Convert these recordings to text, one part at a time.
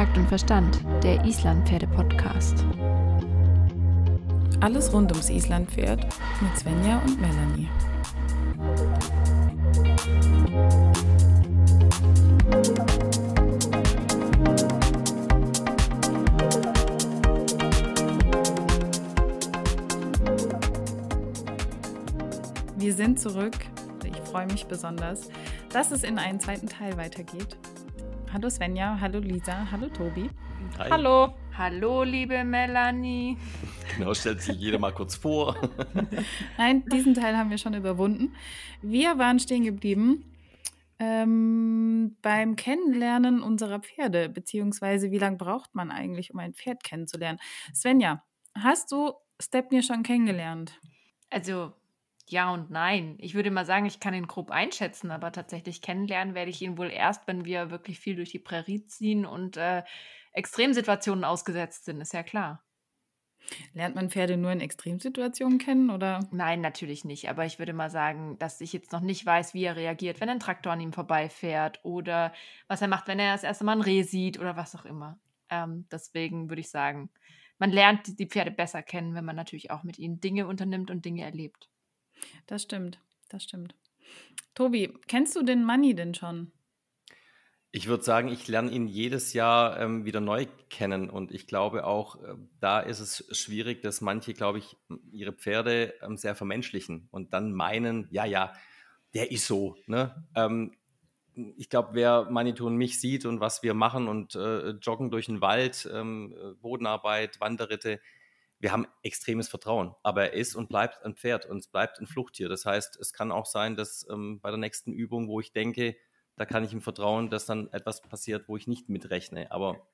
Takt und Verstand, der Islandpferde-Podcast. Alles rund ums Islandpferd mit Svenja und Melanie. Wir sind zurück. Ich freue mich besonders, dass es in einen zweiten Teil weitergeht. Hallo Svenja, hallo Lisa, hallo Tobi. Hi. Hallo. Hallo, liebe Melanie. Genau, stellt sich jeder mal kurz vor. Nein, diesen Teil haben wir schon überwunden. Wir waren stehen geblieben ähm, beim Kennenlernen unserer Pferde, beziehungsweise wie lange braucht man eigentlich, um ein Pferd kennenzulernen? Svenja, hast du Stepney schon kennengelernt? Also ja und nein. Ich würde mal sagen, ich kann ihn grob einschätzen, aber tatsächlich kennenlernen werde ich ihn wohl erst, wenn wir wirklich viel durch die Prärie ziehen und äh, Extremsituationen ausgesetzt sind, ist ja klar. Lernt man Pferde nur in Extremsituationen kennen oder? Nein, natürlich nicht. Aber ich würde mal sagen, dass ich jetzt noch nicht weiß, wie er reagiert, wenn ein Traktor an ihm vorbeifährt oder was er macht, wenn er das erste Mal ein Reh sieht oder was auch immer. Ähm, deswegen würde ich sagen, man lernt die Pferde besser kennen, wenn man natürlich auch mit ihnen Dinge unternimmt und Dinge erlebt. Das stimmt, das stimmt. Tobi, kennst du den Money denn schon? Ich würde sagen, ich lerne ihn jedes Jahr ähm, wieder neu kennen und ich glaube auch, äh, da ist es schwierig, dass manche, glaube ich, ihre Pferde ähm, sehr vermenschlichen und dann meinen, ja, ja, der ist so. Ne? Ähm, ich glaube, wer Manitou und mich sieht und was wir machen und äh, joggen durch den Wald, ähm, äh, Bodenarbeit, Wanderritte, wir haben extremes Vertrauen. Aber er ist und bleibt ein Pferd und es bleibt ein Fluchttier. Das heißt, es kann auch sein, dass ähm, bei der nächsten Übung, wo ich denke, da kann ich ihm vertrauen, dass dann etwas passiert, wo ich nicht mitrechne. Aber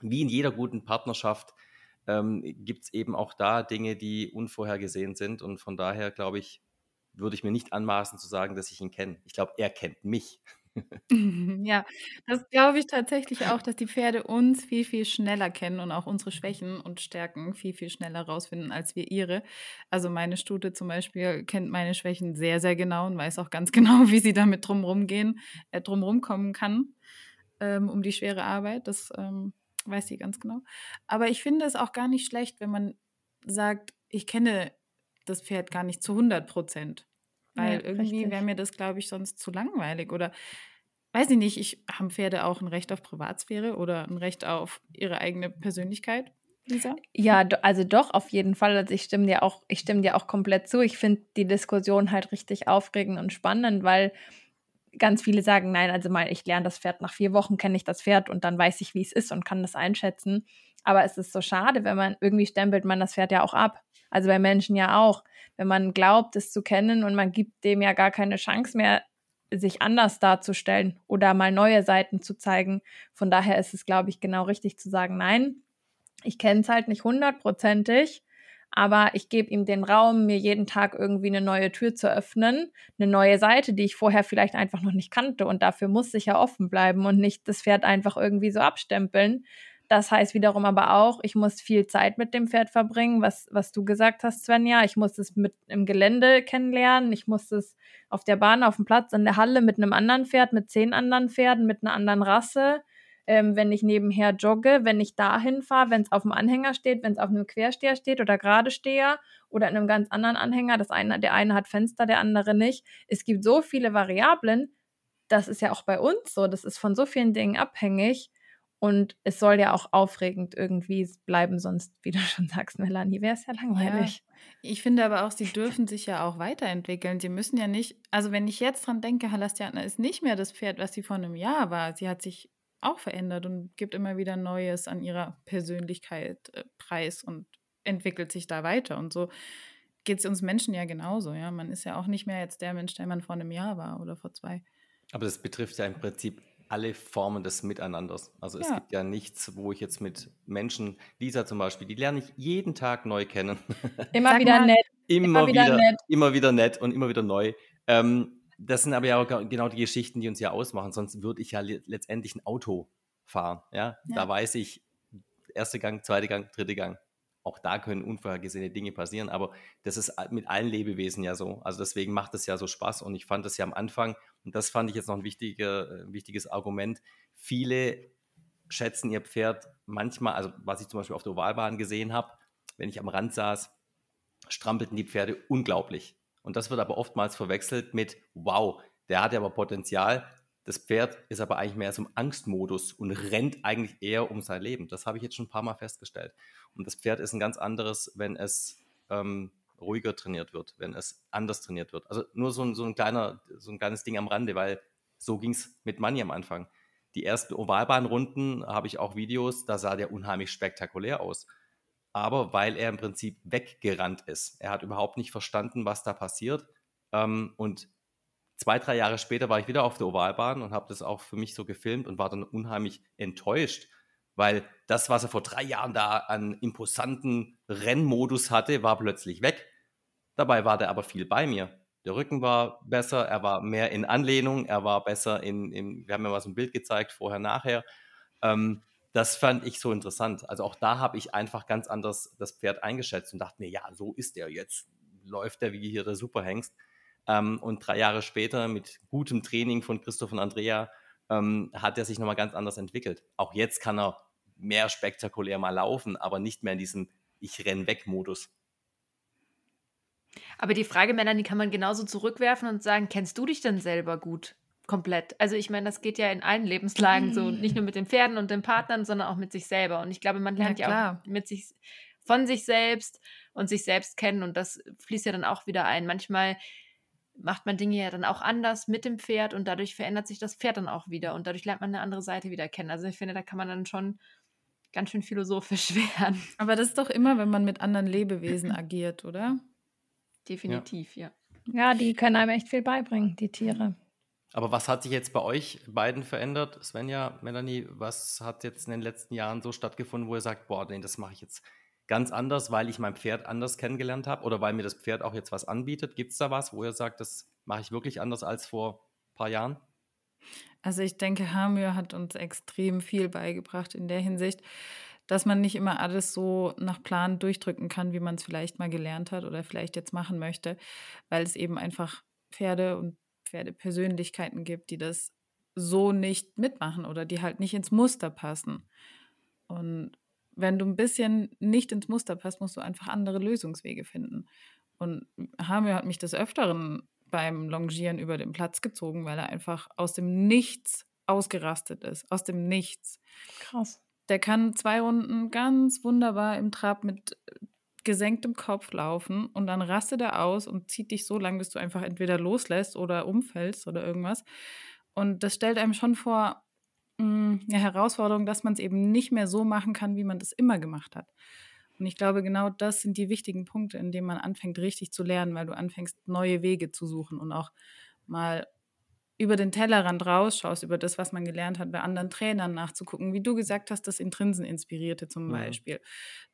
wie in jeder guten Partnerschaft ähm, gibt es eben auch da Dinge, die unvorhergesehen sind. Und von daher, glaube ich, würde ich mir nicht anmaßen zu sagen, dass ich ihn kenne. Ich glaube, er kennt mich. Ja, das glaube ich tatsächlich auch, dass die Pferde uns viel, viel schneller kennen und auch unsere Schwächen und Stärken viel, viel schneller rausfinden als wir ihre. Also meine Stute zum Beispiel kennt meine Schwächen sehr, sehr genau und weiß auch ganz genau, wie sie damit drumherum gehen, äh, drumherum kommen kann, ähm, um die schwere Arbeit. Das ähm, weiß sie ganz genau. Aber ich finde es auch gar nicht schlecht, wenn man sagt, ich kenne das Pferd gar nicht zu 100 Prozent. Weil ja, irgendwie wäre mir das, glaube ich, sonst zu langweilig. Oder weiß ich nicht, ich haben Pferde auch ein Recht auf Privatsphäre oder ein Recht auf ihre eigene Persönlichkeit? Lisa? Ja, also doch, auf jeden Fall. Also ich stimme dir auch, ich stimme dir auch komplett zu. Ich finde die Diskussion halt richtig aufregend und spannend, weil ganz viele sagen, nein, also mal, ich lerne das Pferd nach vier Wochen, kenne ich das Pferd und dann weiß ich, wie es ist und kann das einschätzen. Aber es ist so schade, wenn man irgendwie stempelt man das Pferd ja auch ab. Also bei Menschen ja auch. Wenn man glaubt, es zu kennen und man gibt dem ja gar keine Chance mehr, sich anders darzustellen oder mal neue Seiten zu zeigen. Von daher ist es, glaube ich, genau richtig zu sagen, nein, ich kenne es halt nicht hundertprozentig, aber ich gebe ihm den Raum, mir jeden Tag irgendwie eine neue Tür zu öffnen, eine neue Seite, die ich vorher vielleicht einfach noch nicht kannte. Und dafür muss ich ja offen bleiben und nicht das Pferd einfach irgendwie so abstempeln. Das heißt wiederum aber auch, ich muss viel Zeit mit dem Pferd verbringen, was, was du gesagt hast, Svenja. Ich muss es mit im Gelände kennenlernen. Ich muss es auf der Bahn, auf dem Platz, in der Halle mit einem anderen Pferd, mit zehn anderen Pferden, mit einer anderen Rasse. Ähm, wenn ich nebenher jogge, wenn ich dahin fahre, wenn es auf dem Anhänger steht, wenn es auf einem Quersteher steht oder gerade Steher oder in einem ganz anderen Anhänger. Das eine, der eine hat Fenster, der andere nicht. Es gibt so viele Variablen. Das ist ja auch bei uns so. Das ist von so vielen Dingen abhängig. Und es soll ja auch aufregend irgendwie bleiben, sonst, wie du schon sagst, Melanie, wäre es ja langweilig. Ja, ich finde aber auch, sie dürfen sich ja auch weiterentwickeln. Sie müssen ja nicht, also wenn ich jetzt dran denke, Halastiana ist nicht mehr das Pferd, was sie vor einem Jahr war. Sie hat sich auch verändert und gibt immer wieder Neues an ihrer Persönlichkeit äh, preis und entwickelt sich da weiter. Und so geht es uns Menschen ja genauso. Ja, man ist ja auch nicht mehr jetzt der Mensch, der man vor einem Jahr war oder vor zwei. Aber das betrifft ja im Prinzip alle Formen des Miteinanders. Also es gibt ja nichts, wo ich jetzt mit Menschen, Lisa zum Beispiel, die lerne ich jeden Tag neu kennen. Immer Sag wieder mal, nett. Immer, immer wieder, wieder, nett. Immer wieder nett und immer wieder neu. Ähm, das sind aber ja auch genau die Geschichten, die uns ja ausmachen. Sonst würde ich ja letztendlich ein Auto fahren. Ja? ja? Da weiß ich, erster Gang, zweiter Gang, dritter Gang. Auch da können unvorhergesehene Dinge passieren, aber das ist mit allen Lebewesen ja so. Also deswegen macht es ja so Spaß und ich fand das ja am Anfang, und das fand ich jetzt noch ein wichtiger, äh, wichtiges Argument, viele schätzen ihr Pferd manchmal, also was ich zum Beispiel auf der Ovalbahn gesehen habe, wenn ich am Rand saß, strampelten die Pferde unglaublich. Und das wird aber oftmals verwechselt mit, wow, der hat ja aber Potenzial. Das Pferd ist aber eigentlich mehr so im Angstmodus und rennt eigentlich eher um sein Leben. Das habe ich jetzt schon ein paar Mal festgestellt. Und das Pferd ist ein ganz anderes, wenn es ähm, ruhiger trainiert wird, wenn es anders trainiert wird. Also nur so ein, so ein, kleiner, so ein kleines Ding am Rande, weil so ging es mit Manni am Anfang. Die ersten Ovalbahnrunden habe ich auch Videos, da sah der unheimlich spektakulär aus. Aber weil er im Prinzip weggerannt ist. Er hat überhaupt nicht verstanden, was da passiert. Ähm, und zwei, drei Jahre später war ich wieder auf der Ovalbahn und habe das auch für mich so gefilmt und war dann unheimlich enttäuscht, weil das, was er vor drei Jahren da an imposanten Rennmodus hatte, war plötzlich weg. Dabei war der aber viel bei mir. Der Rücken war besser, er war mehr in Anlehnung, er war besser in, in wir haben ja mal so ein Bild gezeigt, vorher, nachher. Ähm, das fand ich so interessant. Also auch da habe ich einfach ganz anders das Pferd eingeschätzt und dachte mir, ja, so ist er jetzt. Läuft er wie hier der Superhengst. Ähm, und drei Jahre später mit gutem Training von Christoph und Andrea ähm, hat er sich nochmal ganz anders entwickelt. Auch jetzt kann er mehr spektakulär mal laufen, aber nicht mehr in diesem Ich renn weg Modus. Aber die Frage, Melanie, kann man genauso zurückwerfen und sagen, kennst du dich denn selber gut? Komplett. Also ich meine, das geht ja in allen Lebenslagen so, nicht nur mit den Pferden und den Partnern, sondern auch mit sich selber. Und ich glaube, man lernt ja, ja auch mit sich, von sich selbst und sich selbst kennen. Und das fließt ja dann auch wieder ein. Manchmal macht man Dinge ja dann auch anders mit dem Pferd und dadurch verändert sich das Pferd dann auch wieder und dadurch lernt man eine andere Seite wieder kennen. Also ich finde, da kann man dann schon ganz schön philosophisch werden. Aber das ist doch immer, wenn man mit anderen Lebewesen agiert, oder? Definitiv, ja. ja. Ja, die können einem echt viel beibringen, die Tiere. Aber was hat sich jetzt bei euch beiden verändert? Svenja, Melanie, was hat jetzt in den letzten Jahren so stattgefunden, wo ihr sagt, boah, nee, das mache ich jetzt ganz anders, weil ich mein Pferd anders kennengelernt habe oder weil mir das Pferd auch jetzt was anbietet? Gibt es da was, wo ihr sagt, das mache ich wirklich anders als vor ein paar Jahren? Also ich denke, Hamir hat uns extrem viel beigebracht in der Hinsicht, dass man nicht immer alles so nach Plan durchdrücken kann, wie man es vielleicht mal gelernt hat oder vielleicht jetzt machen möchte, weil es eben einfach Pferde und Pferdepersönlichkeiten gibt, die das so nicht mitmachen oder die halt nicht ins Muster passen. Und wenn du ein bisschen nicht ins Muster passt, musst du einfach andere Lösungswege finden. Und Hamir hat mich des Öfteren beim Longieren über den Platz gezogen, weil er einfach aus dem Nichts ausgerastet ist. Aus dem Nichts. Krass. Der kann zwei Runden ganz wunderbar im Trab mit gesenktem Kopf laufen und dann rastet er aus und zieht dich so lang, bis du einfach entweder loslässt oder umfällst oder irgendwas. Und das stellt einem schon vor mh, mm, eine Herausforderung, dass man es eben nicht mehr so machen kann, wie man das immer gemacht hat. Und ich glaube, genau das sind die wichtigen Punkte, in denen man anfängt, richtig zu lernen, weil du anfängst, neue Wege zu suchen und auch mal über den Tellerrand rausschaust, über das, was man gelernt hat, bei anderen Trainern nachzugucken, wie du gesagt hast, das Intrinsen inspirierte zum mhm. Beispiel.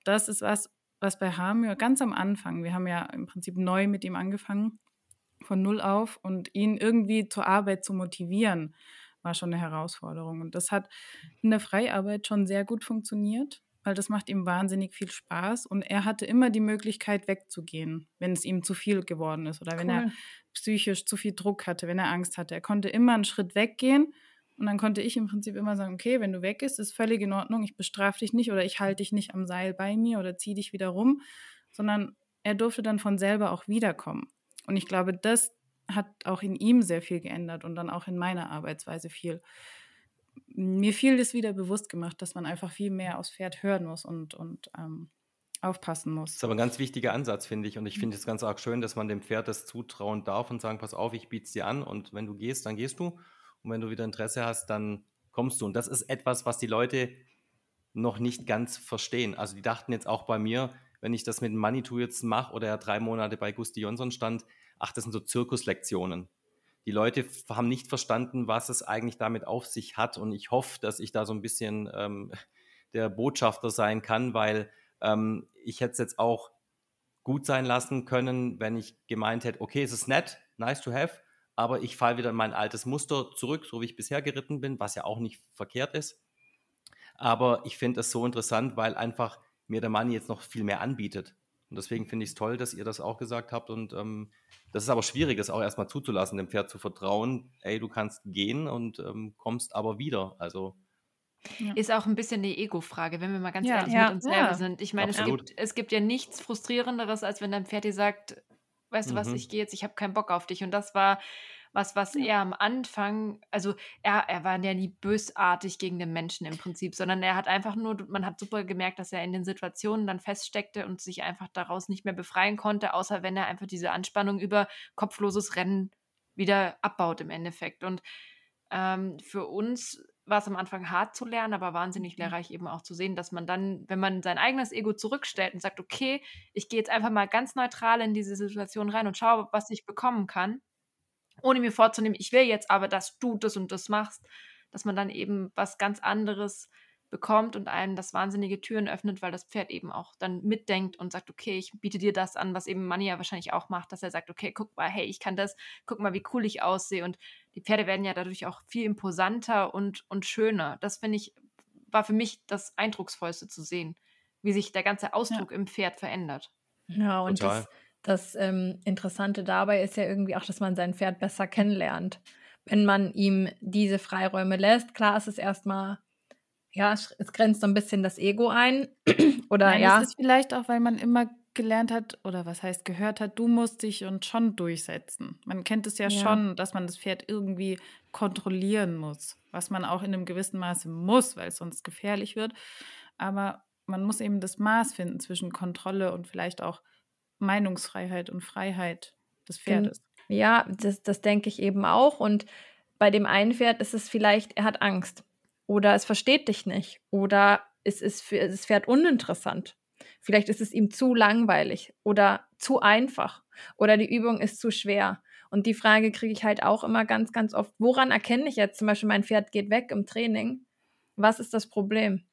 Das ist was, was bei Hamir ganz am Anfang, wir haben ja im Prinzip neu mit ihm angefangen, von null auf und ihn irgendwie zur Arbeit zu motivieren, war schon eine Herausforderung. Und das hat in der Freiarbeit schon sehr gut funktioniert weil das macht ihm wahnsinnig viel Spaß und er hatte immer die Möglichkeit wegzugehen, wenn es ihm zu viel geworden ist oder wenn er psychisch zu viel Druck hatte, wenn er Angst hatte. Er konnte immer einen Schritt weggehen und dann konnte ich im Prinzip immer sagen, okay, wenn du weg bist, ist völlig in Ordnung, ich bestrafe dich nicht oder ich halte dich nicht am Seil bei mir oder ziehe dich wieder rum, sondern er durfte dann von selber auch wiederkommen. Und ich glaube, das hat auch in ihm sehr viel geändert und dann auch in meiner Arbeitsweise viel mir viel das wieder bewusst gemacht, dass man einfach viel mehr aufs Pferd hören muss und, und ähm, aufpassen muss. Das ist aber ein ganz wichtiger Ansatz, finde ich. Und ich finde es ganz arg schön, dass man dem Pferd das zutrauen darf und sagen, pass auf, ich biete es dir an und wenn du gehst, dann gehst du. Und wenn du wieder Interesse hast, dann kommst du. Und das ist etwas, was die Leute noch nicht ganz verstehen. Also die dachten jetzt auch bei mir, wenn ich das mit Manitou jetzt mache oder er drei Monate bei Gusti Jonsson stand, ach, das sind so Zirkuslektionen die Leute haben nicht verstanden, was es eigentlich damit auf sich hat. Und ich hoffe, dass ich da so ein bisschen ähm, der Botschafter sein kann, weil ähm, ich hätte es jetzt auch gut sein lassen können, wenn ich gemeint hätte, okay, es ist nett, nice to have, aber ich falle wieder in mein altes Muster zurück, so wie ich bisher geritten bin, was ja auch nicht verkehrt ist. Aber ich finde es so interessant, weil einfach mir der Mann jetzt noch viel mehr anbietet. Und deswegen finde ich es toll, dass ihr das auch gesagt habt. Und ähm, das ist aber schwierig, das auch erstmal zuzulassen, dem Pferd zu vertrauen. Ey, du kannst gehen und ähm, kommst aber wieder. Also Ja. Ist auch ein bisschen eine Ego-Frage, wenn wir mal ganz Ja. ehrlich Ja. mit uns selber sind. Ich meine, es gibt, es gibt ja nichts Frustrierenderes, als wenn dein Pferd dir sagt, weißt du was, Mhm. ich gehe jetzt, ich habe keinen Bock auf dich. Und das war was, was er am Anfang, also er, er war ja nie bösartig gegen den Menschen im Prinzip, sondern er hat einfach nur, man hat super gemerkt, dass er in den Situationen dann feststeckte und sich einfach daraus nicht mehr befreien konnte, außer wenn er einfach diese Anspannung über kopfloses Rennen wieder abbaut im Endeffekt. Und ähm, für uns war es am Anfang hart zu lernen, aber wahnsinnig lehrreich eben auch zu sehen, dass man dann, wenn man sein eigenes Ego zurückstellt und sagt, okay, ich gehe jetzt einfach mal ganz neutral in diese Situation rein und schaue, was ich bekommen kann, ohne mir vorzunehmen, ich will jetzt aber, dass du das und das machst, dass man dann eben was ganz anderes bekommt und einem das wahnsinnige Türen öffnet, weil das Pferd eben auch dann mitdenkt und sagt, okay, ich biete dir das an, was eben Manni ja wahrscheinlich auch macht, dass er sagt, okay, guck mal, hey, ich kann das, guck mal, wie cool ich aussehe und die Pferde werden ja dadurch auch viel imposanter und, und schöner. Das finde ich, war für mich das Eindrucksvollste zu sehen, wie sich der ganze Ausdruck im Pferd verändert. Ja, und Total. das, das ähm, Interessante dabei ist ja irgendwie auch, dass man sein Pferd besser kennenlernt. Wenn man ihm diese Freiräume lässt, klar ist es erstmal, ja, es es grenzt so ein bisschen das Ego ein. Oder Nein, ja, ist vielleicht auch, weil man immer gelernt hat oder was heißt gehört hat, du musst dich und schon durchsetzen. Man kennt es ja, Ja. schon, dass man das Pferd irgendwie kontrollieren muss, was man auch in einem gewissen Maße muss, weil es sonst gefährlich wird. Aber man muss eben das Maß finden zwischen Kontrolle und vielleicht auch Meinungsfreiheit und Freiheit des Pferdes. Ja, das, das denke ich eben auch. Und bei dem einen Pferd ist es vielleicht, er hat Angst. Oder es versteht dich nicht. Oder es ist für das Pferd uninteressant. Vielleicht ist es ihm zu langweilig oder zu einfach. Oder die Übung ist zu schwer. Und die Frage kriege ich halt auch immer ganz, ganz oft. Woran erkenne ich jetzt zum Beispiel, mein Pferd geht weg im Training? Was ist das Problem?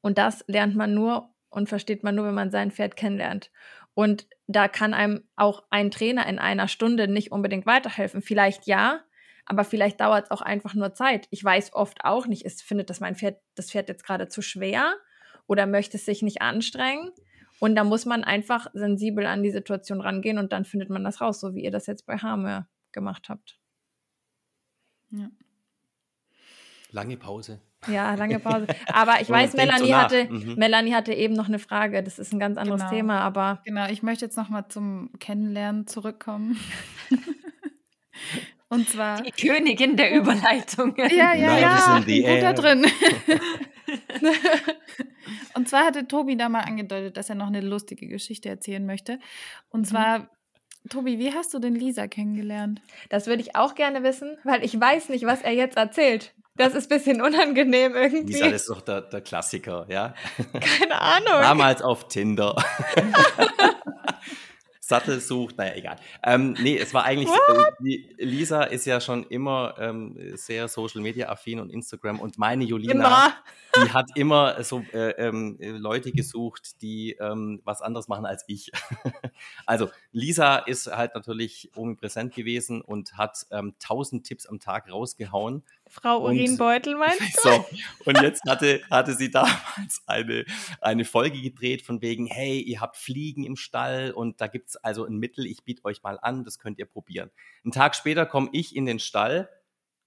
Und das lernt man nur und versteht man nur, wenn man sein Pferd kennenlernt. Und da kann einem auch ein Trainer in einer Stunde nicht unbedingt weiterhelfen. Vielleicht ja, aber vielleicht dauert es auch einfach nur Zeit. Ich weiß oft auch nicht, ist, findet das mein Pferd, das Pferd jetzt gerade zu schwer oder möchte es sich nicht anstrengen. Und da muss man einfach sensibel an die Situation rangehen und dann findet man das raus, so wie ihr das jetzt bei Harme gemacht habt. Ja. Lange Pause. Ja, lange Pause. Aber ich weiß, so Melanie, nach. hatte, Mhm. Melanie hatte eben noch eine Frage. Das ist ein ganz anderes Genau. Thema, aber Genau, ich möchte jetzt nochmal zum Kennenlernen zurückkommen. Und zwar. Die Königin der Überleitung. Ja, ja, Love ja, gut da air. drin. Und zwar hatte Tobi da mal angedeutet, dass er noch eine lustige Geschichte erzählen möchte. Und zwar, Tobi, wie hast du denn Lisa kennengelernt? das würde ich auch gerne wissen, weil ich weiß nicht, was er jetzt erzählt. Das ist ein bisschen unangenehm irgendwie. Lisa, ist doch der, der Klassiker, ja? Keine Ahnung. Damals auf Tinder. Sattel sucht, naja, egal. Ähm, nee, es war eigentlich, äh, Lisa ist ja schon immer ähm, sehr Social Media affin und Instagram und meine Julina, die hat immer so äh, ähm, äh, Leute gesucht, die ähm, was anderes machen als ich. also Lisa ist halt natürlich omnipräsent gewesen und hat ähm, 1000 Tipps am Tag rausgehauen. Frau Urinbeutel meinst du? So, und jetzt hatte, hatte sie damals eine, eine Folge gedreht von wegen, hey, ihr habt Fliegen im Stall und da gibt's also ein Mittel, ich biete euch mal an, das könnt ihr probieren. Einen Tag später komme ich in den Stall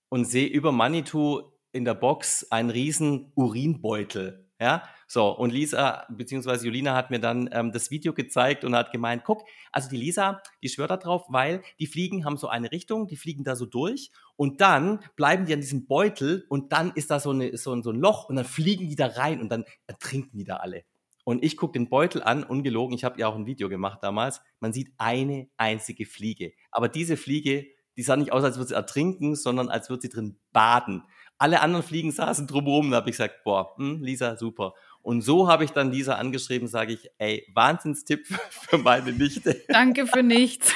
und sehe über Manitou in der Box einen riesen Urinbeutel. Ja, so, und Lisa, beziehungsweise Julina hat mir dann ähm, das Video gezeigt und hat gemeint, guck, also die Lisa, die schwört da drauf, weil die Fliegen haben so eine Richtung, die fliegen da so durch und dann bleiben die an diesem Beutel und dann ist da so, eine, so, so ein Loch und dann fliegen die da rein und dann ertrinken die da alle. Und ich gucke den Beutel an, ungelogen, ich habe ja auch ein Video gemacht damals, man sieht eine einzige Fliege. Aber diese Fliege, die sah nicht aus, als würde sie ertrinken, sondern als würde sie drin baden. Alle anderen Fliegen saßen drumherum, da habe ich gesagt, boah, hm, Lisa, super. Und so habe ich dann Lisa angeschrieben, sage ich, ey, Wahnsinnstipp für meine Nichte. Danke für nichts.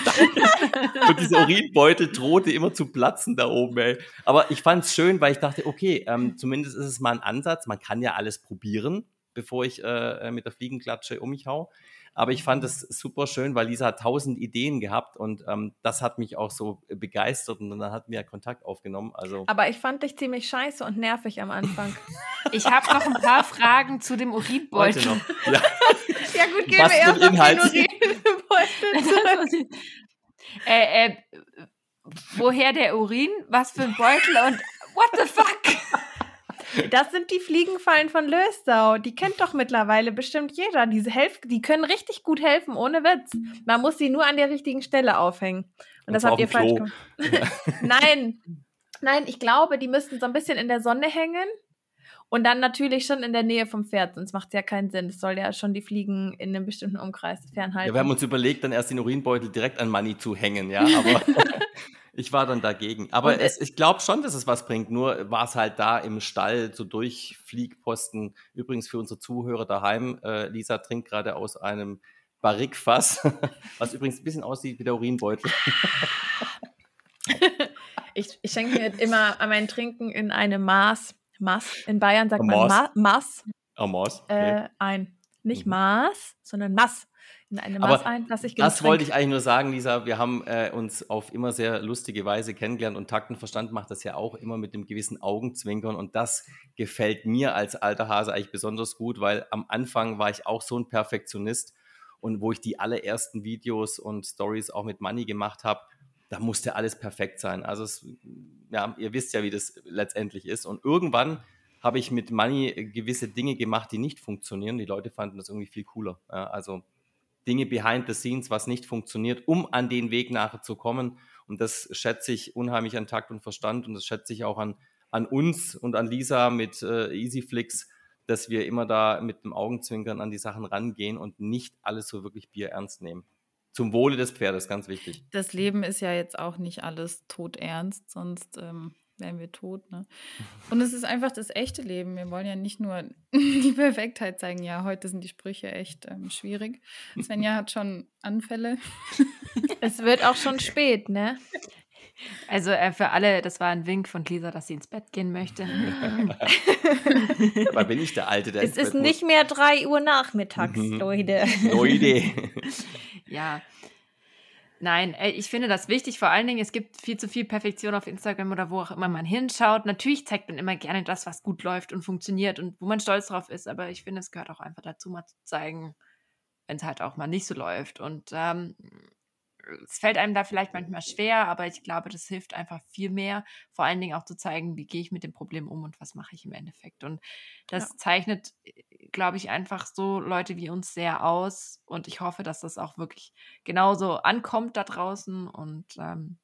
Und dieser Urinbeutel drohte immer zu platzen da oben, ey. Aber ich fand es schön, weil ich dachte, okay, ähm, zumindest ist es mal ein Ansatz. Man kann ja alles probieren, bevor ich äh, mit der Fliegenklatsche um mich hau. Aber ich fand es super schön, weil Lisa hat tausend Ideen gehabt und ähm, das hat mich auch so begeistert und dann hatten wir Kontakt aufgenommen. Also Aber ich fand dich ziemlich scheiße und nervig am Anfang. Ich habe noch ein paar Fragen zu dem heute Urinbeutel. noch. Ja, ja gut, gehen Was wir für ein erst auf Inhalt? den Urinbeutel zurück. äh, äh, woher der Urin? Was für ein Beutel? Und what the fuck? Das sind die Fliegenfallen von Lösau. Die kennt doch mittlerweile bestimmt jeder. Diese helf die können richtig gut helfen, ohne Witz. Man muss sie nur an der richtigen Stelle aufhängen. Und, Und das habt ihr falsch gemacht. Nein. Nein, ich glaube, die müssten so ein bisschen in der Sonne hängen. Und dann natürlich schon in der Nähe vom Pferd, sonst macht es ja keinen Sinn. Es soll ja schon die Fliegen in einem bestimmten Umkreis fernhalten. Ja, wir haben uns überlegt, dann erst den Urinbeutel direkt an Money zu hängen, ja, aber ich war dann dagegen. Aber es, ich glaube schon, dass es was bringt. Nur war es halt da im Stall, so durch Fliegposten. Übrigens für unsere Zuhörer daheim, äh, Lisa trinkt gerade aus einem Barrikfass, was übrigens ein bisschen aussieht wie der Urinbeutel. ich, ich schenke mir immer mein Trinken in einem Maß. Maß. In Bayern sagt man Ma Maß. Oh, Maß. Okay. Äh, ein. Nicht mhm. Maß, sondern Maß. In eine Maß ein, dass ich Das wollte ich eigentlich nur sagen, Lisa. Wir haben äh, uns auf immer sehr lustige Weise kennengelernt und Taktenverstand macht das ja auch immer mit einem gewissen Augenzwinkern. Und das gefällt mir als alter Hase eigentlich besonders gut, weil am Anfang war ich auch so ein Perfektionist. Und wo ich die allerersten Videos und Stories auch mit Money gemacht habe, da musste alles perfekt sein. Also es, ja, ihr wisst ja, wie das letztendlich ist. Und irgendwann habe ich mit Money gewisse Dinge gemacht, die nicht funktionieren. Die Leute fanden das irgendwie viel cooler. Also Dinge behind the scenes, was nicht funktioniert, um an den Weg nachher zu kommen. Und das schätze ich unheimlich an Takt und Verstand und das schätze ich auch an, an uns und an Lisa mit äh, EasyFlix, dass wir immer da mit dem Augenzwinkern an die Sachen rangehen und nicht alles so wirklich Bier ernst nehmen. Zum Wohle des Pferdes, ganz wichtig. Das Leben ist ja jetzt auch nicht alles todernst, sonst ähm, wären wir tot. Ne? Und es ist einfach das echte Leben. Wir wollen ja nicht nur die Perfektheit zeigen. Ja, heute sind die Sprüche echt ähm, schwierig. Svenja hat schon Anfälle. es wird auch schon spät, ne? Also äh, für alle, das war ein Wink von Lisa, dass sie ins Bett gehen möchte. Aber bin ich der Alte, der Es ist Bett nicht muss. mehr 3 Uhr nachmittags, mhm. Leute. Leute. ja. Nein, äh, ich finde das wichtig. Vor allen Dingen, es gibt viel zu viel Perfektion auf Instagram oder wo auch immer man hinschaut. Natürlich zeigt man immer gerne das, was gut läuft und funktioniert und wo man stolz drauf ist. Aber ich finde, es gehört auch einfach dazu, mal zu zeigen, wenn es halt auch mal nicht so läuft. Und ähm, es fällt einem da vielleicht manchmal schwer, aber ich glaube, das hilft einfach viel mehr, vor allen Dingen auch zu zeigen, wie gehe ich mit dem Problem um und was mache ich im Endeffekt. Und das ja. zeichnet, glaube ich, einfach so Leute wie uns sehr aus. Und ich hoffe, dass das auch wirklich genauso ankommt da draußen. Und ähm,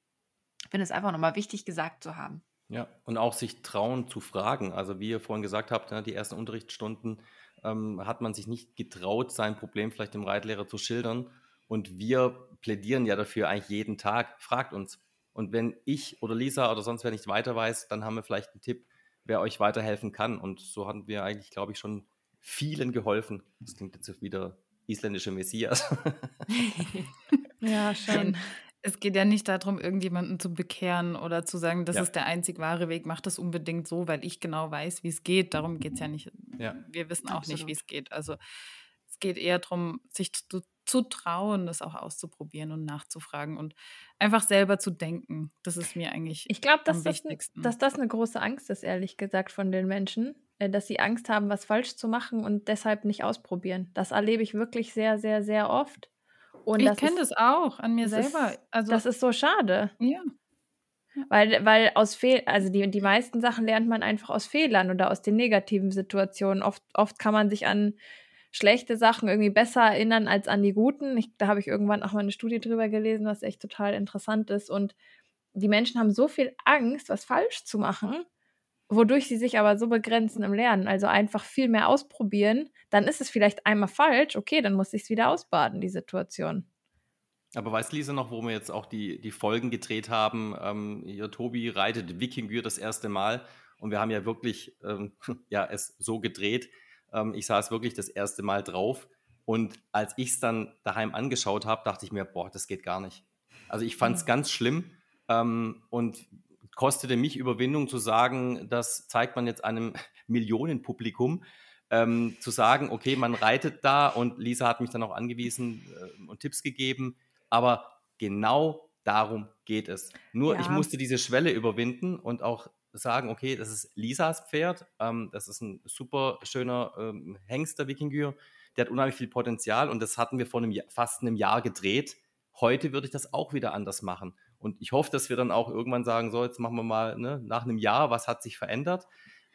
finde es einfach nochmal wichtig gesagt zu haben. Ja, und auch sich trauen zu fragen. Also wie ihr vorhin gesagt habt, ne, die ersten Unterrichtsstunden ähm, hat man sich nicht getraut, sein Problem vielleicht dem Reitlehrer zu schildern und wir plädieren ja dafür eigentlich jeden Tag, fragt uns. Und wenn ich oder Lisa oder sonst wer nicht weiter weiß, dann haben wir vielleicht einen Tipp, wer euch weiterhelfen kann. Und so hatten wir eigentlich, glaube ich, schon vielen geholfen. Das klingt jetzt wieder isländische Messias. ja, schon. Es geht ja nicht darum, irgendjemanden zu bekehren oder zu sagen, das ja. ist der einzig wahre Weg, mach das unbedingt so, weil ich genau weiß, wie es geht. Darum geht es ja nicht. Ja. Wir wissen auch Absolut. nicht, wie es geht. Also es geht eher darum, sich zu, zu trauen, das auch auszuprobieren und nachzufragen und einfach selber zu denken. Das ist mir eigentlich ich glaub, dass das dass das eine große Angst ist, ehrlich gesagt, von den Menschen, dass sie Angst haben, was falsch zu machen und deshalb nicht ausprobieren. Das erlebe ich wirklich sehr, sehr, sehr oft. Und ich kenne das auch an mir selber. Ist, also das ist so schade. Ja. Weil, weil aus Fehl, also die, die meisten Sachen lernt man einfach aus Fehlern oder aus den negativen Situationen. Oft, oft kann man sich an schlechte Sachen irgendwie besser erinnern als an die guten. Ich, da habe ich irgendwann auch mal eine Studie drüber gelesen, was echt total interessant ist. Und die Menschen haben so viel Angst, was falsch zu machen, wodurch sie sich aber so begrenzen im Lernen. Also einfach viel mehr ausprobieren. Dann ist es vielleicht einmal falsch, okay, dann muss ich es wieder ausbaden, die Situation. Aber weißt Lisa noch, wo wir jetzt auch die, die Folgen gedreht haben? Ähm, hier Tobi reitet Wikinger das erste Mal und wir haben ja wirklich ähm, ja, es so gedreht, ähm, ich saß wirklich das erste Mal drauf. Und als ich es dann daheim angeschaut habe, dachte ich mir, boah, das geht gar nicht. Also ich fand es mhm. ganz schlimm ähm, und kostete mich Überwindung zu sagen, das zeigt man jetzt einem Millionenpublikum, ähm, zu sagen, okay, man reitet da und Lisa hat mich dann auch angewiesen äh, und Tipps gegeben, aber genau darum geht es. Nur ja. ich musste diese Schwelle überwinden und auch sagen, okay, das ist Lisas Pferd, ähm, das ist ein super schöner ähm, Hengster Wikinger, der hat unheimlich viel Potenzial und das hatten wir vor einem Jahr, fast einem Jahr gedreht. Heute würde ich das auch wieder anders machen. Und ich hoffe, dass wir dann auch irgendwann sagen, so, jetzt machen wir mal ne, nach einem Jahr, was hat sich verändert.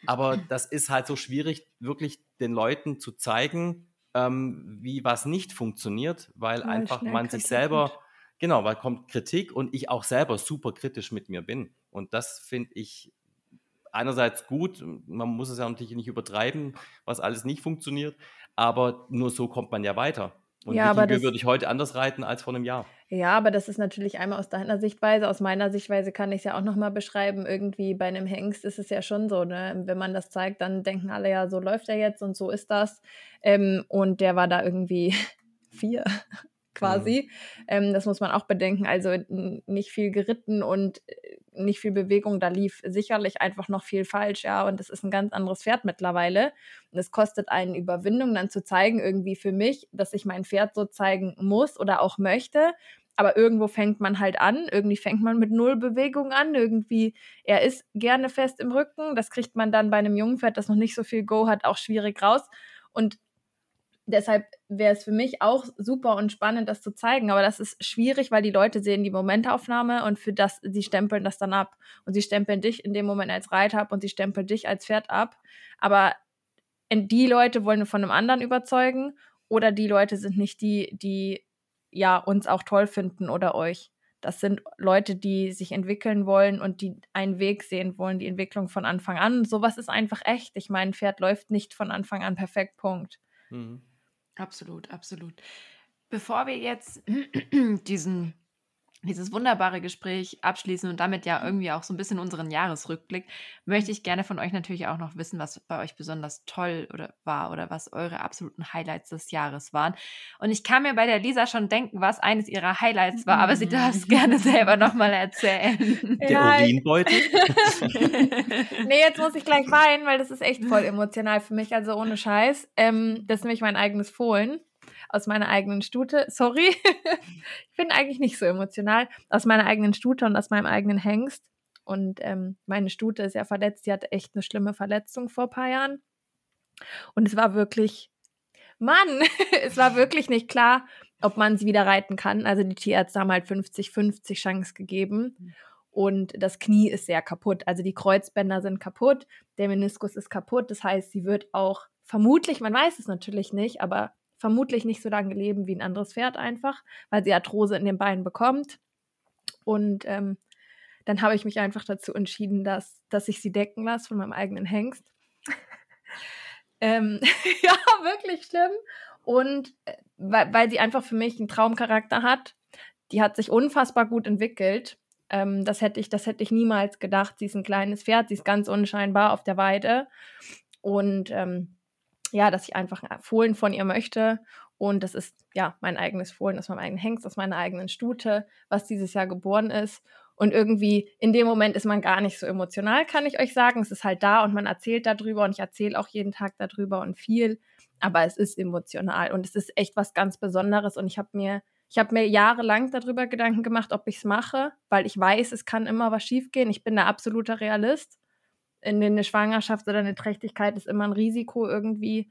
Aber das ist halt so schwierig, wirklich den Leuten zu zeigen, ähm, wie was nicht funktioniert, weil, weil einfach man sich selber, kommt. genau, weil kommt Kritik und ich auch selber super kritisch mit mir bin. Und das finde ich einerseits gut, man muss es ja natürlich nicht übertreiben, was alles nicht funktioniert, aber nur so kommt man ja weiter. Und ja, würde ich heute anders reiten als vor einem Jahr. Ja, aber das ist natürlich einmal aus deiner Sichtweise. Aus meiner Sichtweise kann ich es ja auch nochmal beschreiben. Irgendwie bei einem Hengst ist es ja schon so, ne? Wenn man das zeigt, dann denken alle ja, so läuft er jetzt und so ist das. Ähm, und der war da irgendwie vier quasi. Mhm. Ähm, das muss man auch bedenken. Also nicht viel geritten und äh, nicht viel Bewegung. Da lief sicherlich einfach noch viel falsch, ja. Und es ist ein ganz anderes Pferd mittlerweile. Und es kostet einen Überwindung, dann zu zeigen, irgendwie für mich, dass ich mein Pferd so zeigen muss oder auch möchte. Aber irgendwo fängt man halt an. Irgendwie fängt man mit null Bewegung an. Irgendwie, er ist gerne fest im Rücken. Das kriegt man dann bei einem jungen Pferd, das noch nicht so viel Go hat, auch schwierig raus. Und deshalb wäre es für mich auch super und spannend, das zu zeigen. Aber das ist schwierig, weil die Leute sehen die Momentaufnahme und für das, sie stempeln das dann ab. Und sie stempeln dich in dem Moment als Reiter ab und sie stempeln dich als Pferd ab. Aber die Leute wollen von einem anderen überzeugen oder die Leute sind nicht die, die ja uns auch toll finden oder euch. Das sind Leute, die sich entwickeln wollen und die einen Weg sehen wollen, die Entwicklung von Anfang an. sowas ist einfach echt. Ich meine, ein Pferd läuft nicht von Anfang an perfekt, Punkt. Mhm. Absolut, absolut. Bevor wir jetzt diesen, dieses wunderbare Gespräch abschließen und damit ja irgendwie auch so ein bisschen unseren Jahresrückblick, möchte ich gerne von euch natürlich auch noch wissen, was bei euch besonders toll oder war oder was eure absoluten Highlights des Jahres waren. Und ich kann mir bei der Lisa schon denken, was eines ihrer Highlights war, aber sie darf es gerne selber nochmal erzählen. Der ja. Urinbeutel? nee, jetzt muss ich gleich weinen, weil das ist echt voll emotional für mich, also ohne Scheiß. Ähm, das ist nämlich mein eigenes Fohlen aus meiner eigenen Stute. Sorry, ich bin eigentlich nicht so emotional. Aus meiner eigenen Stute und aus meinem eigenen Hengst. Und ähm, meine Stute ist ja verletzt. Die hatte echt eine schlimme Verletzung vor ein paar Jahren. Und es war wirklich, Mann, es war wirklich nicht klar, ob man sie wieder reiten kann. Also die Tierärzte haben halt 50-50 Chance gegeben. Und das Knie ist sehr kaputt. Also die Kreuzbänder sind kaputt, der Meniskus ist kaputt. Das heißt, sie wird auch vermutlich, man weiß es natürlich nicht, aber vermutlich nicht so lange leben wie ein anderes Pferd einfach, weil sie Arthrose in den Beinen bekommt. Und ähm, dann habe ich mich einfach dazu entschieden, dass, dass ich sie decken lasse von meinem eigenen Hengst. ähm, ja, wirklich schlimm. Und äh, weil, weil sie einfach für mich einen Traumcharakter hat. Die hat sich unfassbar gut entwickelt. Ähm, das, hätte ich, das hätte ich niemals gedacht. Sie ist ein kleines Pferd, sie ist ganz unscheinbar auf der Weide. Und ähm, ja, dass ich einfach ein Fohlen von ihr möchte. Und das ist ja mein eigenes Fohlen aus meinem eigenen Hengst, aus meiner eigenen Stute, was dieses Jahr geboren ist. Und irgendwie in dem Moment ist man gar nicht so emotional, kann ich euch sagen. Es ist halt da und man erzählt darüber und ich erzähle auch jeden Tag darüber und viel. Aber es ist emotional und es ist echt was ganz Besonderes. Und ich habe mir, ich habe mir jahrelang darüber Gedanken gemacht, ob ich es mache, weil ich weiß, es kann immer was schiefgehen. Ich bin der absolute Realist in eine Schwangerschaft oder eine Trächtigkeit ist immer ein Risiko irgendwie.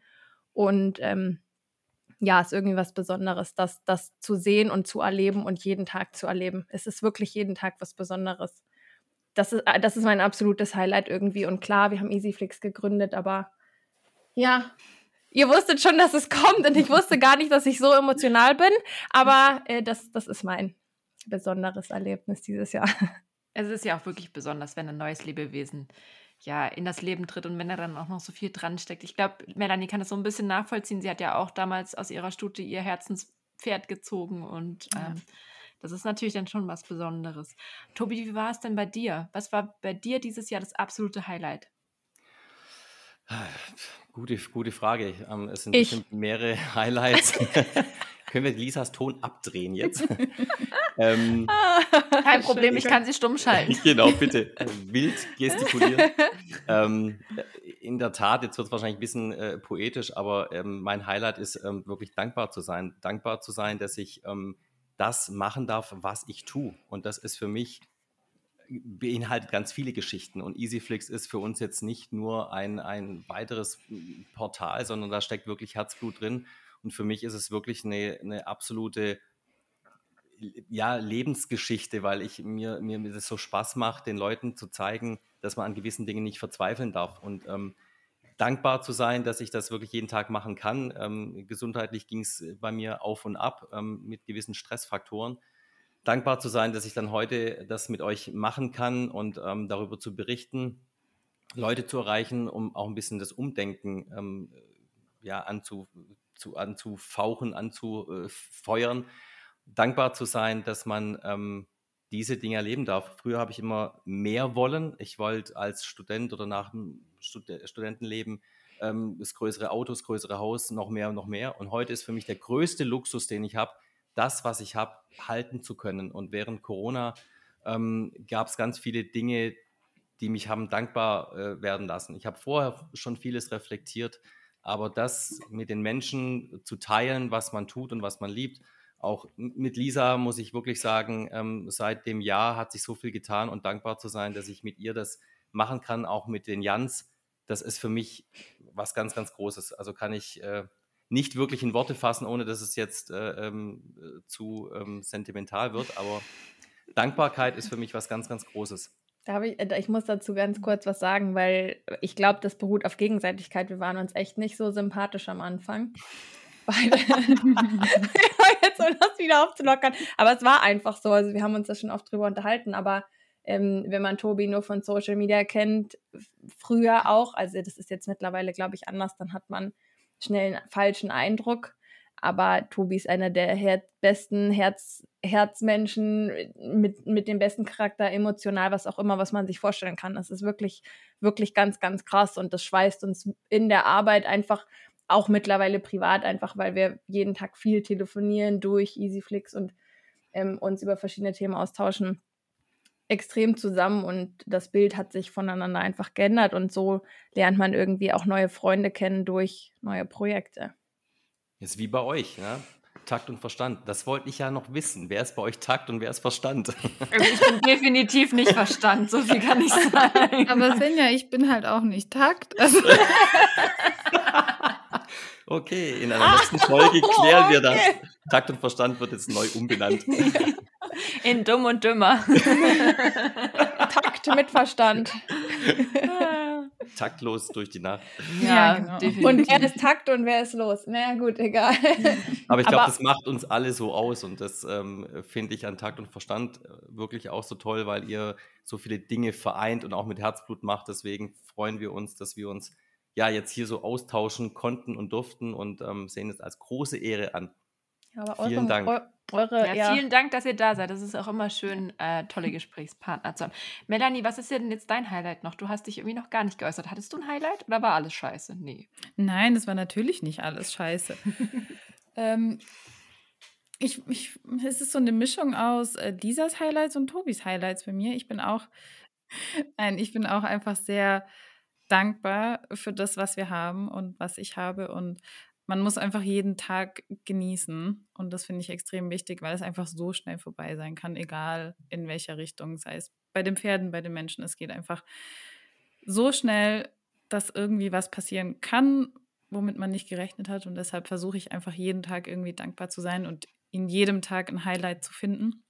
Und ähm, ja, ist irgendwie was Besonderes, das, das zu sehen und zu erleben und jeden Tag zu erleben. Es ist wirklich jeden Tag was Besonderes. Das ist, das ist mein absolutes Highlight irgendwie. Und klar, wir haben EasyFlix gegründet, aber ja, ihr wusstet schon, dass es kommt und ich wusste gar nicht, dass ich so emotional bin. Aber äh, das, das ist mein besonderes Erlebnis dieses Jahr. Es ist ja auch wirklich besonders, wenn ein neues Lebewesen ja, in das Leben tritt und wenn er dann auch noch so viel dran steckt. Ich glaube, Melanie kann das so ein bisschen nachvollziehen. Sie hat ja auch damals aus ihrer Stute ihr Herzenspferd gezogen und ja. ähm, das ist natürlich dann schon was Besonderes. Tobi, wie war es denn bei dir? Was war bei dir dieses Jahr das absolute Highlight? Gute, gute Frage. Ähm, es sind bestimmt mehrere Highlights. Können wir Lisas Ton abdrehen jetzt? ähm, Kein Problem, ich kann sie stumm schalten. genau, bitte. Wild gestikulieren. ähm, in der Tat, jetzt wird es wahrscheinlich ein bisschen äh, poetisch, aber ähm, mein Highlight ist ähm, wirklich dankbar zu sein. Dankbar zu sein, dass ich ähm, das machen darf, was ich tue. Und das ist für mich beinhaltet ganz viele Geschichten. Und EasyFlix ist für uns jetzt nicht nur ein, ein weiteres Portal, sondern da steckt wirklich Herzblut drin. Und für mich ist es wirklich eine, eine absolute ja, Lebensgeschichte, weil ich mir, mir, das so Spaß macht, den Leuten zu zeigen, dass man an gewissen Dingen nicht verzweifeln darf. Und ähm, dankbar zu sein, dass ich das wirklich jeden Tag machen kann. Ähm, gesundheitlich ging es bei mir auf und ab ähm, mit gewissen Stressfaktoren. Dankbar zu sein, dass ich dann heute das mit euch machen kann und ähm, darüber zu berichten, Leute zu erreichen, um auch ein bisschen das Umdenken ähm, ja, anzu, zu, anzufauchen, anzufeuern. Dankbar zu sein, dass man ähm, diese Dinge erleben darf. Früher habe ich immer mehr wollen. Ich wollte als Student oder nach dem Stud Studentenleben ähm, das größere Auto, das größere Haus, noch mehr und noch mehr. Und heute ist für mich der größte Luxus, den ich habe, das, was ich habe, halten zu können. Und während Corona ähm, gab es ganz viele Dinge, die mich haben dankbar äh, werden lassen. Ich habe vorher schon vieles reflektiert, aber das mit den Menschen zu teilen, was man tut und was man liebt, auch mit Lisa muss ich wirklich sagen, ähm, seit dem Jahr hat sich so viel getan und dankbar zu sein, dass ich mit ihr das machen kann, auch mit den Jans. Das ist für mich was ganz, ganz Großes. Also kann ich äh, nicht wirklich in Worte fassen, ohne dass es jetzt äh, ähm, zu ähm, sentimental wird. Aber Dankbarkeit ist für mich was ganz, ganz Großes. Da ich, äh, ich muss dazu ganz kurz was sagen, weil ich glaube, das beruht auf Gegenseitigkeit. Wir waren uns echt nicht so sympathisch am Anfang. Beide. jetzt, um das wieder aufzulockern. Aber es war einfach so. Also wir haben uns da schon oft drüber unterhalten. Aber ähm, wenn man Tobi nur von Social Media kennt, früher auch, also das ist jetzt mittlerweile, glaube ich, anders, dann hat man schnell einen falschen Eindruck. Aber Tobi ist einer der her besten Herz Herzmenschen mit, mit dem besten Charakter, emotional, was auch immer, was man sich vorstellen kann. Das ist wirklich, wirklich ganz, ganz krass und das schweißt uns in der Arbeit einfach auch mittlerweile privat, einfach weil wir jeden Tag viel telefonieren durch Easyflix und ähm, uns über verschiedene Themen austauschen, extrem zusammen und das Bild hat sich voneinander einfach geändert und so lernt man irgendwie auch neue Freunde kennen durch neue Projekte. Ist wie bei euch, ne? Takt und Verstand. Das wollte ich ja noch wissen. Wer ist bei euch Takt und wer ist Verstand? Also ich bin definitiv nicht Verstand, so viel kann ich sagen. Aber Svenja, ich bin halt auch nicht Takt. Also Okay, in einer nächsten Folge klären okay. wir das. Takt und Verstand wird jetzt neu umbenannt. In Dumm und Dümmer. Takt mit Verstand. Taktlos durch die Nacht. Ja, ja genau. Und wer ist Takt und wer ist los? Na naja, gut, egal. Aber ich glaube, das macht uns alle so aus und das ähm, finde ich an Takt und Verstand äh, wirklich auch so toll, weil ihr so viele Dinge vereint und auch mit Herzblut macht. Deswegen freuen wir uns, dass wir uns ja jetzt hier so austauschen konnten und durften und ähm, sehen es als große Ehre an. Ja, vielen eure, Dank. Eure, ja, ja. Vielen Dank, dass ihr da seid. Das ist auch immer schön, äh, tolle Gesprächspartner zu haben. Melanie, was ist denn jetzt dein Highlight noch? Du hast dich irgendwie noch gar nicht geäußert. Hattest du ein Highlight oder war alles scheiße? Nee. Nein, das war natürlich nicht alles scheiße. ähm, ich, ich, es ist so eine Mischung aus äh, Lisas Highlights und Tobis Highlights bei mir. Ich bin auch, nein, ich bin auch einfach sehr dankbar für das, was wir haben und was ich habe. Und man muss einfach jeden Tag genießen. Und das finde ich extrem wichtig, weil es einfach so schnell vorbei sein kann, egal in welcher Richtung, sei es bei den Pferden, bei den Menschen. Es geht einfach so schnell, dass irgendwie was passieren kann, womit man nicht gerechnet hat. Und deshalb versuche ich einfach jeden Tag irgendwie dankbar zu sein und in jedem Tag ein Highlight zu finden,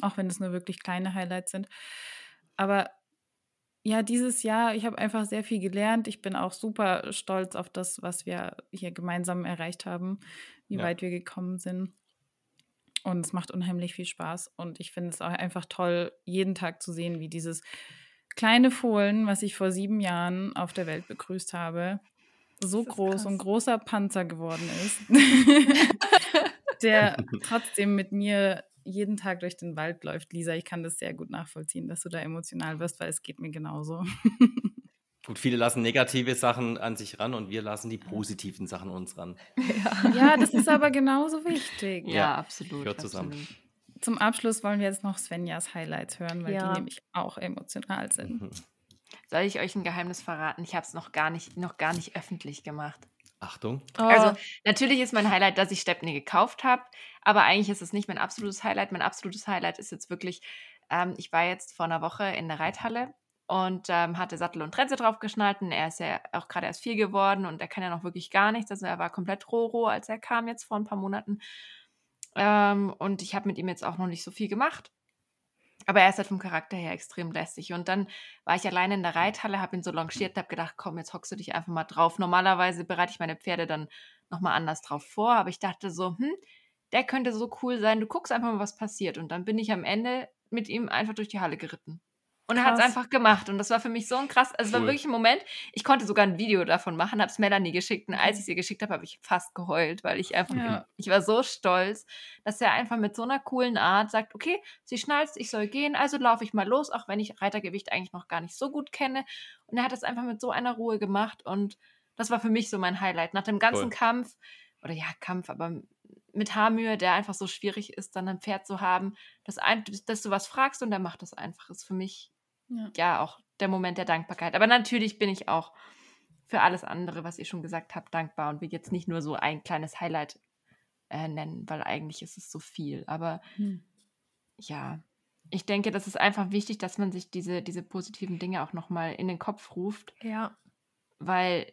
auch wenn es nur wirklich kleine Highlights sind. Aber ja, dieses Jahr, ich habe einfach sehr viel gelernt. Ich bin auch super stolz auf das, was wir hier gemeinsam erreicht haben, wie ja. weit wir gekommen sind. Und es macht unheimlich viel Spaß. Und ich finde es auch einfach toll, jeden Tag zu sehen, wie dieses kleine Fohlen, was ich vor sieben Jahren auf der Welt begrüßt habe, so groß krass. und großer Panzer geworden ist, der trotzdem mit mir jeden Tag durch den Wald läuft, Lisa, ich kann das sehr gut nachvollziehen, dass du da emotional wirst, weil es geht mir genauso. Gut, viele lassen negative Sachen an sich ran und wir lassen die positiven Sachen uns ran. Ja, ja das ist aber genauso wichtig. Ja, ja absolut. Gehört zusammen. Absolut. Zum Abschluss wollen wir jetzt noch Svenjas Highlights hören, weil ja. die nämlich auch emotional sind. Mhm. Soll ich euch ein Geheimnis verraten? Ich habe es noch gar nicht, noch gar nicht öffentlich gemacht. Achtung. Oh. Also natürlich ist mein Highlight, dass ich Stepney gekauft habe, aber eigentlich ist es nicht mein absolutes Highlight. Mein absolutes Highlight ist jetzt wirklich, ähm, ich war jetzt vor einer Woche in der Reithalle und ähm, hatte Sattel und Trense draufgeschnallt. er ist ja auch gerade erst vier geworden und er kann ja noch wirklich gar nichts. Also er war komplett roh, roh als er kam jetzt vor ein paar Monaten. Ähm, und ich habe mit ihm jetzt auch noch nicht so viel gemacht. Aber er ist halt vom Charakter her extrem lässig. Und dann war ich alleine in der Reithalle, habe ihn so longiert, habe gedacht, komm, jetzt hockst du dich einfach mal drauf. Normalerweise bereite ich meine Pferde dann nochmal anders drauf vor, aber ich dachte so, hm, der könnte so cool sein, du guckst einfach mal, was passiert. Und dann bin ich am Ende mit ihm einfach durch die Halle geritten. Und er hat es einfach gemacht. Und das war für mich so ein krass, also es war wirklich ein Moment, ich konnte sogar ein Video davon machen, habe es Melanie geschickt. Und als ich sie geschickt habe, habe ich fast geheult, weil ich einfach, ja. ich war so stolz, dass er einfach mit so einer coolen Art sagt, okay, sie schnallt, ich soll gehen, also laufe ich mal los, auch wenn ich Reitergewicht eigentlich noch gar nicht so gut kenne. Und er hat das einfach mit so einer Ruhe gemacht. Und das war für mich so mein Highlight. Nach dem ganzen cool. Kampf, oder ja, Kampf, aber mit Haarmühe, der einfach so schwierig ist, dann ein Pferd zu haben, dass, ein, dass du was fragst und der macht das einfach, ist für mich ja. ja auch der Moment der Dankbarkeit. Aber natürlich bin ich auch für alles andere, was ihr schon gesagt habt, dankbar und will jetzt nicht nur so ein kleines Highlight äh, nennen, weil eigentlich ist es so viel. Aber hm. ja, ich denke, das ist einfach wichtig, dass man sich diese, diese positiven Dinge auch nochmal in den Kopf ruft. Ja. Weil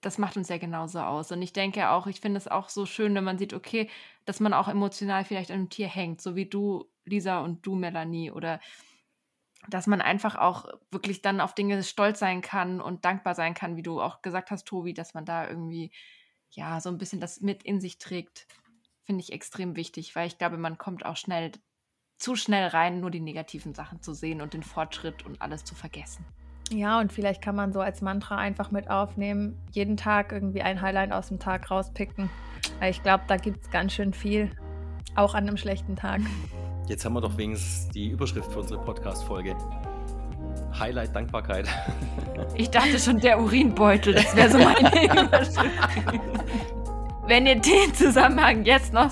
das macht uns ja genauso aus. Und ich denke auch, ich finde es auch so schön, wenn man sieht, okay, dass man auch emotional vielleicht an einem Tier hängt, so wie du, Lisa, und du, Melanie, oder dass man einfach auch wirklich dann auf Dinge stolz sein kann und dankbar sein kann, wie du auch gesagt hast, Tobi, dass man da irgendwie ja so ein bisschen das mit in sich trägt, finde ich extrem wichtig, weil ich glaube, man kommt auch schnell zu schnell rein, nur die negativen Sachen zu sehen und den Fortschritt und alles zu vergessen. Ja, und vielleicht kann man so als Mantra einfach mit aufnehmen, jeden Tag irgendwie ein Highlight aus dem Tag rauspicken. Weil ich glaube, da gibt es ganz schön viel, auch an einem schlechten Tag. Jetzt haben wir doch wenigstens die Überschrift für unsere Podcast-Folge. Highlight Dankbarkeit. Ich dachte schon, der Urinbeutel, das wäre so meine Überschrift. Wenn ihr den Zusammenhang jetzt noch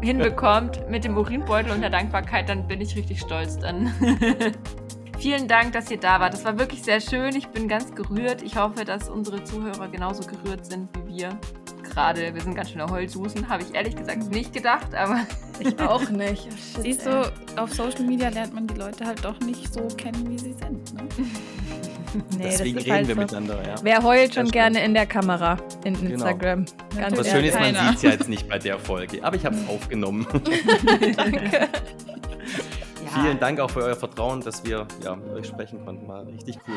hinbekommt mit dem Urinbeutel und der Dankbarkeit, dann bin ich richtig stolz. Dann Vielen Dank, dass ihr da wart. Das war wirklich sehr schön. Ich bin ganz gerührt. Ich hoffe, dass unsere Zuhörer genauso gerührt sind wie wir. Gerade, wir sind ganz schöne Heulsusen, habe ich ehrlich gesagt nicht gedacht, aber. Ich auch nicht. Shit, Siehst du, auf Social Media lernt man die Leute halt doch nicht so kennen, wie sie sind. Ne? nee, Deswegen reden halt wir so. miteinander, ja. Wer heult schon gerne in der Kamera in genau. Instagram? Genau. Ganz das Schöne ist, man sieht es ja jetzt nicht bei der Folge, aber ich habe es aufgenommen. Danke. Vielen Dank auch für euer Vertrauen, dass wir ja, mit euch sprechen konnten. War richtig cool.